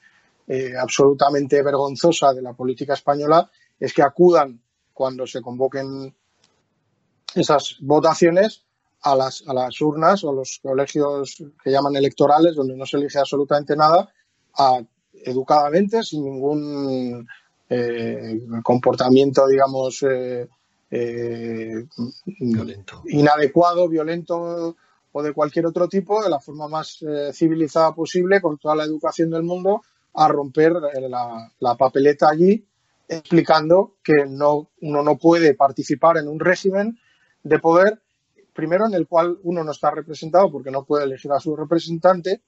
eh, absolutamente vergonzosa de la política española, es que acudan cuando se convoquen esas votaciones a las, a las urnas o los colegios que llaman electorales, donde no se elige absolutamente nada, a, educadamente, sin ningún eh, comportamiento, digamos, eh, eh, inadecuado, violento o de cualquier otro tipo, de la forma más civilizada posible, con toda la educación del mundo, a romper la, la, papeleta allí, explicando que no, uno no puede participar en un régimen de poder, primero en el cual uno no está representado porque no puede elegir a su representante,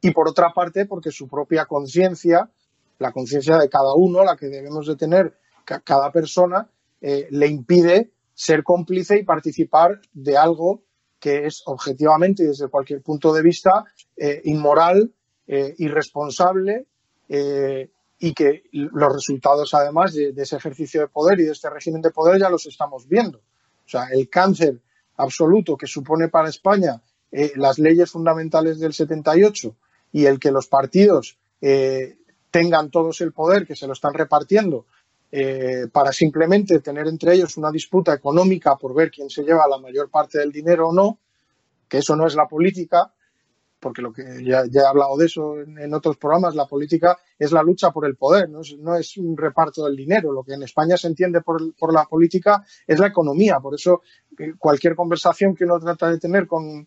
y por otra parte porque su propia conciencia, la conciencia de cada uno, la que debemos de tener cada persona, eh, le impide ser cómplice y participar de algo que es objetivamente y desde cualquier punto de vista eh, inmoral, eh, irresponsable y que los resultados además de, ese ejercicio de poder y de este régimen de poder ya los estamos viendo. Sea, el cáncer absoluto que supone para España las leyes fundamentales del 78 y el que los partidos eh, tengan todos el poder que se lo están repartiendo eh, para simplemente tener entre ellos una disputa económica por ver quién se lleva la mayor parte del dinero o no, que eso no es la política, porque lo que ya, he hablado de eso en, otros programas, la política es la lucha por el poder, no es, un reparto del dinero. Lo que en España se entiende por, la política es la economía. Por eso eh, cualquier conversación que uno trata de tener con,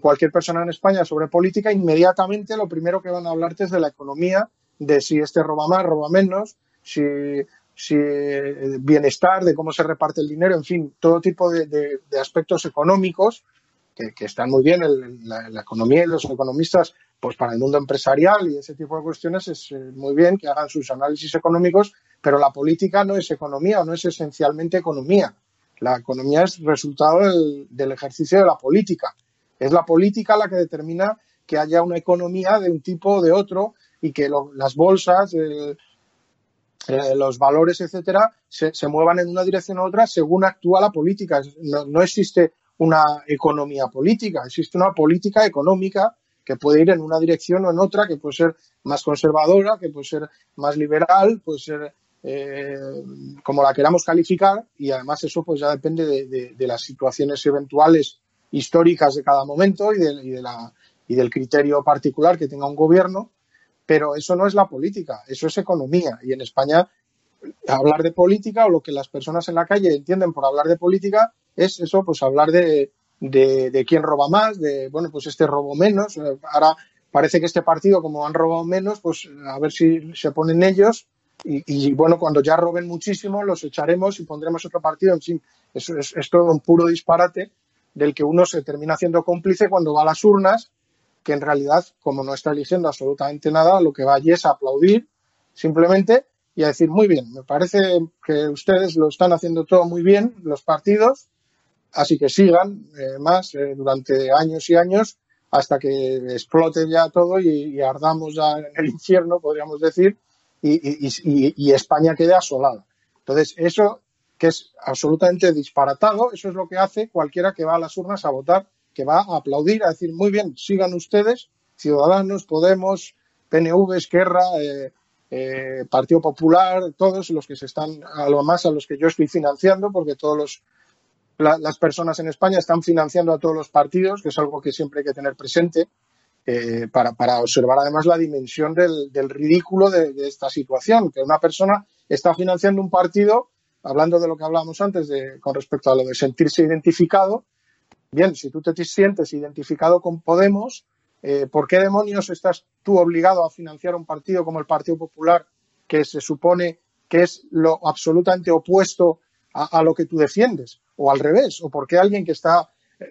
cualquier persona en España sobre política, inmediatamente lo primero que van a hablarte es de la economía, de si este roba más, roba menos, si, si eh, bienestar, de cómo se reparte el dinero, en fin, todo tipo de, aspectos económicos que, están muy bien en la, economía y los economistas, pues para el mundo empresarial y ese tipo de cuestiones es eh, muy bien que hagan sus análisis económicos, pero la política no es economía o no es esencialmente economía. La economía es resultado del ejercicio de la política. Es la política la que determina que haya una economía de un tipo o de otro y que las bolsas, eh, los valores, etcétera, se, muevan en una dirección u otra según actúa la política. No, existe una economía política, existe una política económica que puede ir en una dirección o en otra, que puede ser más conservadora, que puede ser más liberal, puede ser eh, como la queramos calificar, y además eso pues ya depende de las situaciones eventuales históricas de cada momento y, de, la, y del criterio particular que tenga un gobierno, pero eso no es la política, eso es economía. Y en España hablar de política o lo que las personas en la calle entienden por hablar de política es eso, pues hablar de, de, quién roba más, de, bueno, pues este robo menos. Ahora parece que este partido, como han robado menos, pues a ver si se ponen ellos y, bueno, cuando ya roben muchísimo, los echaremos y pondremos otro partido. En fin, eso es, es, todo un puro disparate del que uno se termina haciendo cómplice cuando va a las urnas, que en realidad, como no está eligiendo absolutamente nada, lo que va allí es a aplaudir simplemente y a decir, muy bien, me parece que ustedes lo están haciendo todo muy bien, los partidos, así que sigan eh, más eh, durante años y años hasta que explote ya todo y, ardamos ya en el infierno, podríamos decir, y, España quede asolada. Entonces, eso que es absolutamente disparatado. Eso es lo que hace cualquiera que va a las urnas a votar, que va a aplaudir, a decir, muy bien, sigan ustedes, Ciudadanos, Podemos, PNV, Esquerra, eh, eh, Partido Popular, todos los que se están, a lo más a los que yo estoy financiando, porque todos las personas en España están financiando a todos los partidos, que es algo que siempre hay que tener presente. Eh, para, observar además la dimensión del, ridículo de, esta situación, que una persona está financiando un partido hablando de lo que hablábamos antes de, con respecto a lo de sentirse identificado, bien, si tú te sientes identificado con Podemos, eh, ¿por qué demonios estás tú obligado a financiar un partido como el Partido Popular, que se supone que es lo absolutamente opuesto a, lo que tú defiendes? O al revés, o por qué alguien que está eh,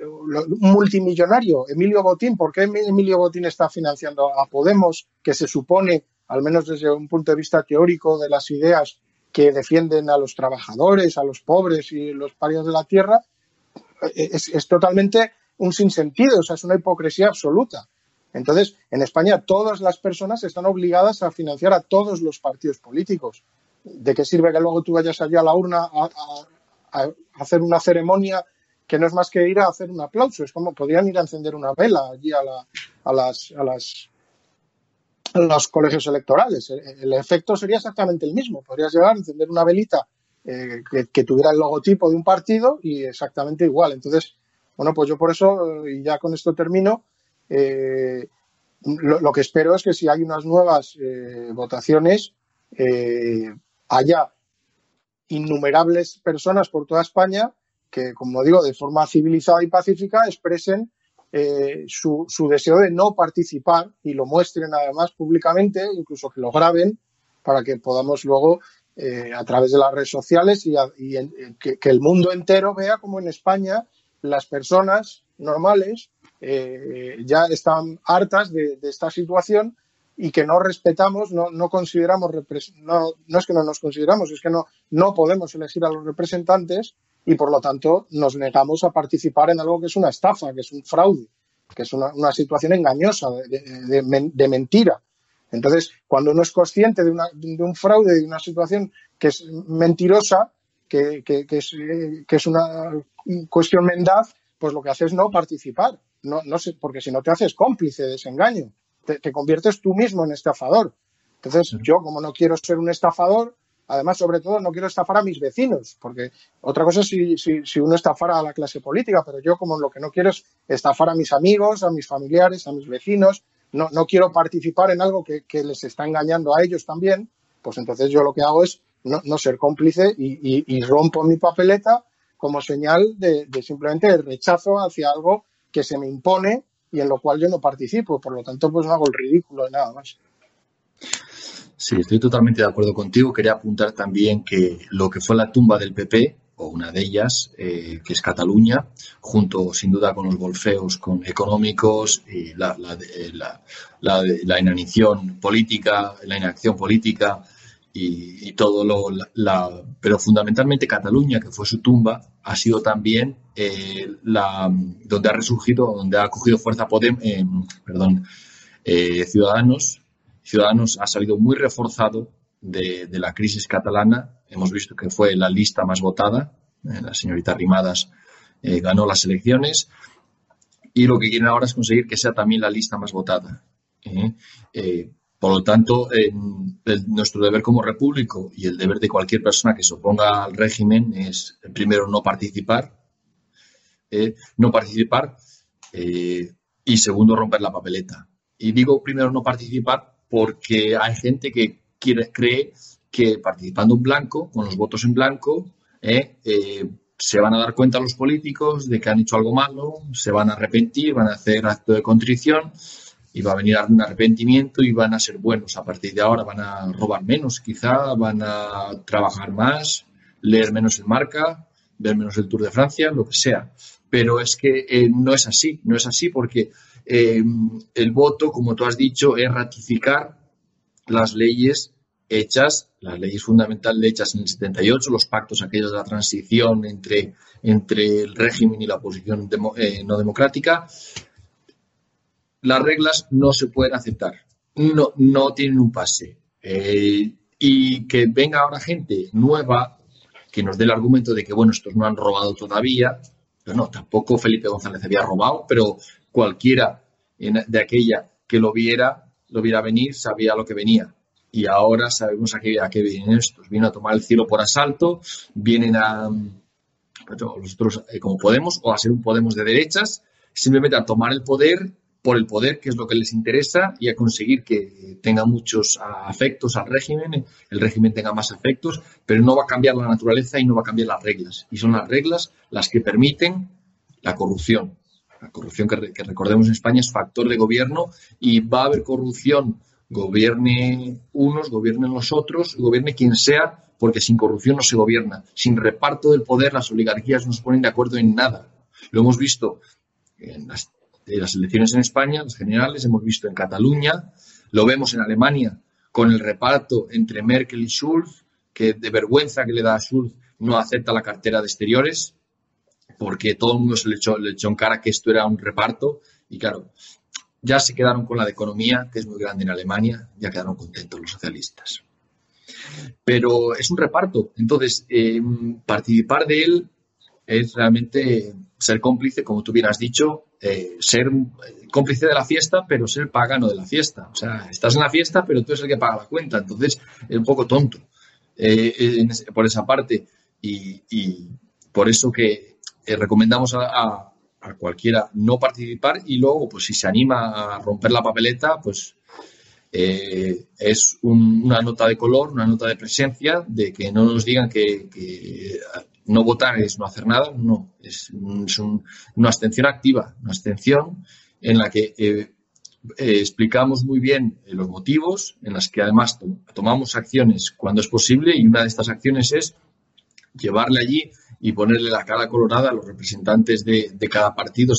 multimillonario, Emilio Botín, ¿por qué Emilio Botín está financiando a Podemos, que se supone, al menos desde un punto de vista teórico de las ideas, que defienden a los trabajadores, a los pobres y los parios de la tierra, es, totalmente un sinsentido, o sea, es una hipocresía absoluta. Entonces, en España todas las personas están obligadas a financiar a todos los partidos políticos. ¿De qué sirve que luego tú vayas allí a la urna a, hacer una ceremonia que no es más que ir a hacer un aplauso. Es como podrían ir a encender una vela allí a, a, las, a, las, los colegios electorales. El, efecto sería exactamente el mismo. Podrías llegar a encender una velita eh, que, tuviera el logotipo de un partido y exactamente igual. Entonces, bueno, pues yo por eso, y ya con esto termino, eh, lo, que espero es que si hay unas nuevas eh, votaciones, haya innumerables personas por toda España que, como digo, de forma civilizada y pacífica expresen eh, su, deseo de no participar y lo muestren además públicamente, incluso que lo graben, para que podamos luego, eh, a través de las redes sociales y, que, el mundo entero vea como en España las personas normales eh, ya están hartas de, esta situación y que no respetamos, no, no consideramos, no, no es que no nos consideramos, es que no, no podemos elegir a los representantes y por lo tanto nos negamos a participar en algo que es una estafa, que es un fraude, que es una, situación engañosa, de, mentira. Entonces, cuando uno es consciente de, un fraude, de una situación que es mentirosa, que, es, una cuestión mendaz, pues lo que hace es no participar, no, no sé, porque si no te haces cómplice de ese engaño, te, te conviertes tú mismo en estafador. Entonces, yo como no quiero ser un estafador, Además, sobre todo, no quiero estafar a mis vecinos, porque otra cosa es si, si, uno estafara a la clase política, pero yo como lo que no quiero es estafar a mis amigos, a mis familiares, a mis vecinos, no, no quiero participar en algo que, les está engañando a ellos también, pues entonces yo lo que hago es no, ser cómplice y, rompo mi papeleta como señal de, de simplemente el rechazo hacia algo que se me impone y en lo cual yo no participo. Por lo tanto, pues hago el ridículo de nada más. Sí, estoy totalmente de acuerdo contigo. Quería apuntar también que lo que fue la tumba del PP, o una de ellas, eh, que es Cataluña, junto sin duda con los golfeos con económicos y la, la, la, la inanición política, la inacción política y, todo lo. La, pero fundamentalmente Cataluña, que fue su tumba, ha sido también eh, la, donde ha resurgido, donde ha cogido fuerza Podem, eh, perdón, Ciudadanos Ciudadanos ha salido muy reforzado de, la crisis catalana. Hemos visto que fue la lista más votada. Eh, la señorita Rimadas eh, ganó las elecciones. Y lo que quieren ahora es conseguir que sea también la lista más votada. ¿eh? Por lo tanto, nuestro deber como repúblico y el deber de cualquier persona que se oponga al régimen es, primero, no participar, no participar y, segundo, romper la papeleta. Y digo primero no participar porque hay gente que cree que participando en blanco, con los votos en blanco, eh, eh, se van a dar cuenta los políticos de que han hecho algo malo, se van a arrepentir, van a hacer acto de contrición y va a venir un arrepentimiento y van a ser buenos. A partir de ahora van a robar menos, quizá, van a trabajar más, leer menos el marca, ver menos el Tour de Francia, lo que sea. Pero es que eh, no es así, no es así porque eh, el voto, como tú has dicho, es ratificar las leyes hechas, las leyes fundamentales hechas en el 78, los pactos aquellos de la transición entre, entre el régimen y la oposición eh, no democrática. Las reglas no se pueden aceptar, no, no tienen un pase. Eh, y que venga ahora gente nueva que nos dé el argumento de que, bueno, estos no han robado todavía, pero no, tampoco Felipe González había robado, pero cualquiera de aquella que lo viera, lo viera venir, sabía lo que venía. Y ahora sabemos a qué, a qué vienen estos. Vienen a tomar el cielo por asalto, vienen a nosotros eh, como Podemos o a ser un Podemos de derechas, simplemente a tomar el poder por el poder, que es lo que les interesa, y a conseguir que tenga muchos afectos al régimen, el régimen tenga más afectos, pero no va a cambiar la naturaleza y no va a cambiar las reglas. Y son las reglas las que permiten la corrupción. La corrupción que, recordemos en España es factor de gobierno y va a haber corrupción, gobierne unos, gobiernen los otros, gobierne quien sea, porque sin corrupción no se gobierna. Sin reparto del poder las oligarquías no se ponen de acuerdo en nada. Lo hemos visto en las, elecciones en España, las generales, hemos visto en Cataluña, lo vemos en Alemania con el reparto entre Merkel y Schulz, que de vergüenza que le da a Schulz no acepta la cartera de exteriores porque todo el mundo se le echó, le echó en cara que esto era un reparto y claro, ya se quedaron con la de economía, que es muy grande en Alemania, ya quedaron contentos los socialistas. Pero es un reparto, entonces eh, participar de él es realmente ser cómplice, como tú bien has dicho, eh, ser cómplice de la fiesta, pero ser pagano de la fiesta. O sea, estás en la fiesta, pero tú eres el que paga la cuenta. Entonces, es un poco tonto eh, por esa parte. Y, por eso que eh, recomendamos a, cualquiera no participar y luego, pues si se anima a romper la papeleta, pues es una nota de color, una nota de presencia, de que no nos digan que no votar es no hacer nada, no, es, una abstención activa, una abstención en la que eh, eh, explicamos muy bien eh, los motivos, en las que además tomamos acciones cuando es posible y una de estas acciones es llevarle allí y ponerle la cara colorada a los representantes de, cada partido,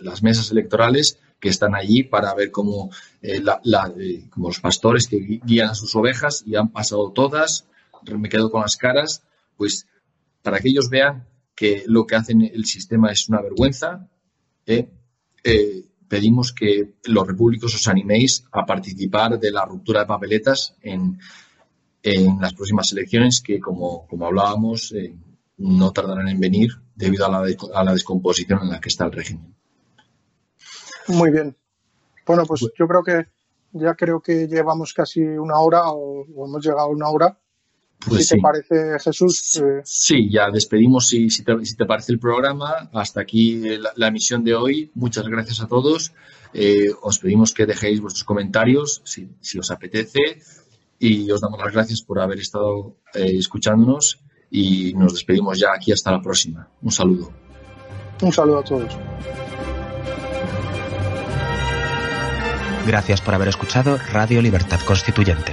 las mesas electorales que están allí para ver cómo, como los pastores que guían a sus ovejas y han pasado todas, me quedo con las caras, pues para que ellos vean que lo que hacen el sistema es una vergüenza, ¿eh? Eh, pedimos que los repúblicos os animéis a participar de la ruptura de papeletas en, las próximas elecciones que, como, hablábamos, eh, no tardarán en venir debido a la, descomposición en la que está el régimen. Muy bien. Bueno, pues, pues yo creo que ya creo que llevamos casi una hora o hemos llegado a una hora. Pues si te parece, Jesús. Eh, sí, ya despedimos si, si, te, parece el programa. Hasta aquí la, emisión de hoy. Muchas gracias a todos. Eh, os pedimos que dejéis vuestros comentarios si, os apetece y os damos las gracias por haber estado eh, escuchándonos y nos despedimos ya aquí hasta la próxima. Un saludo. Un saludo a todos. Gracias por haber escuchado Radio Libertad Constituyente.